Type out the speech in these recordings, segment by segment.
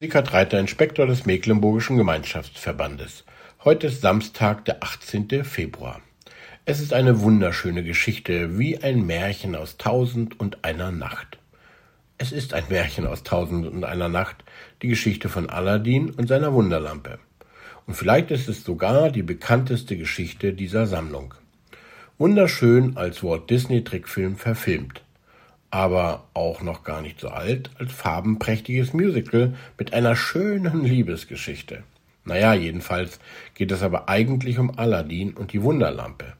Sickert Reiter, Inspektor des Mecklenburgischen Gemeinschaftsverbandes. Heute ist Samstag, der 18. Februar. Es ist eine wunderschöne Geschichte, wie ein Märchen aus Tausend und einer Nacht. Es ist ein Märchen aus Tausend und einer Nacht, die Geschichte von Aladdin und seiner Wunderlampe. Und vielleicht ist es sogar die bekannteste Geschichte dieser Sammlung. Wunderschön als Walt Disney Trickfilm verfilmt aber auch noch gar nicht so alt, als farbenprächtiges Musical mit einer schönen Liebesgeschichte. Naja, jedenfalls geht es aber eigentlich um Aladdin und die Wunderlampe.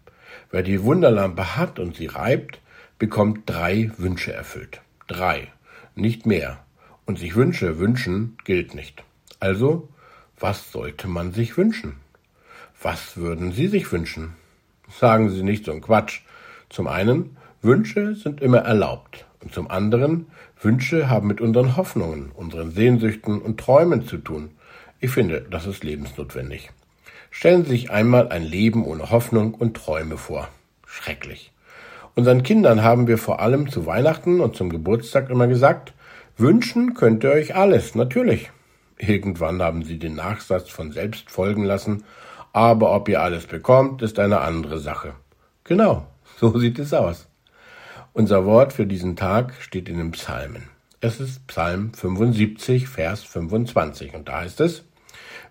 Wer die Wunderlampe hat und sie reibt, bekommt drei Wünsche erfüllt. Drei, nicht mehr. Und sich Wünsche wünschen gilt nicht. Also, was sollte man sich wünschen? Was würden Sie sich wünschen? Sagen Sie nicht so ein Quatsch. Zum einen, Wünsche sind immer erlaubt. Und zum anderen, Wünsche haben mit unseren Hoffnungen, unseren Sehnsüchten und Träumen zu tun. Ich finde, das ist lebensnotwendig. Stellen Sie sich einmal ein Leben ohne Hoffnung und Träume vor. Schrecklich. Unseren Kindern haben wir vor allem zu Weihnachten und zum Geburtstag immer gesagt, wünschen könnt ihr euch alles, natürlich. Irgendwann haben sie den Nachsatz von selbst folgen lassen, aber ob ihr alles bekommt, ist eine andere Sache. Genau, so sieht es aus. Unser Wort für diesen Tag steht in den Psalmen. Es ist Psalm 75, Vers 25 und da heißt es,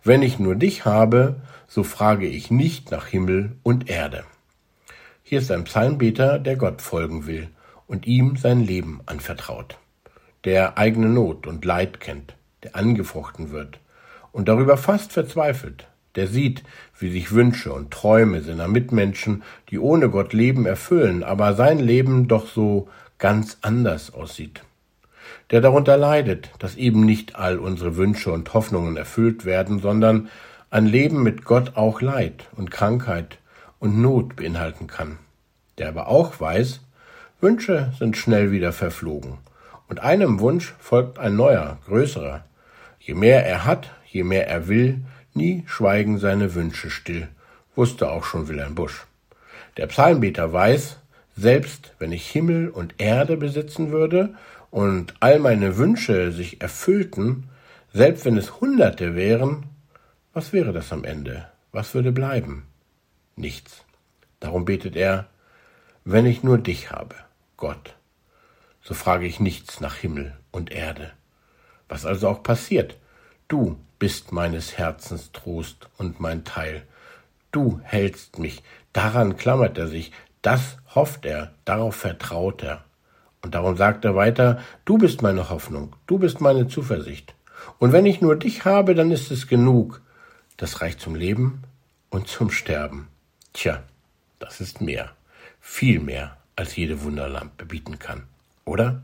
Wenn ich nur dich habe, so frage ich nicht nach Himmel und Erde. Hier ist ein Psalmbeter, der Gott folgen will und ihm sein Leben anvertraut, der eigene Not und Leid kennt, der angefochten wird und darüber fast verzweifelt, der sieht, wie sich Wünsche und Träume seiner Mitmenschen, die ohne Gott leben, erfüllen, aber sein Leben doch so ganz anders aussieht. Der darunter leidet, dass eben nicht all unsere Wünsche und Hoffnungen erfüllt werden, sondern ein Leben mit Gott auch Leid und Krankheit und Not beinhalten kann. Der aber auch weiß, Wünsche sind schnell wieder verflogen, und einem Wunsch folgt ein neuer, größerer. Je mehr er hat, je mehr er will, Nie schweigen seine Wünsche still, wusste auch schon Wilhelm Busch. Der Psalmbeter weiß, selbst wenn ich Himmel und Erde besitzen würde und all meine Wünsche sich erfüllten, selbst wenn es Hunderte wären, was wäre das am Ende? Was würde bleiben? Nichts. Darum betet er, wenn ich nur dich habe, Gott, so frage ich nichts nach Himmel und Erde. Was also auch passiert, Du bist meines Herzens Trost und mein Teil. Du hältst mich, daran klammert er sich, das hofft er, darauf vertraut er. Und darum sagt er weiter, du bist meine Hoffnung, du bist meine Zuversicht. Und wenn ich nur dich habe, dann ist es genug. Das reicht zum Leben und zum Sterben. Tja, das ist mehr, viel mehr, als jede Wunderlampe bieten kann, oder?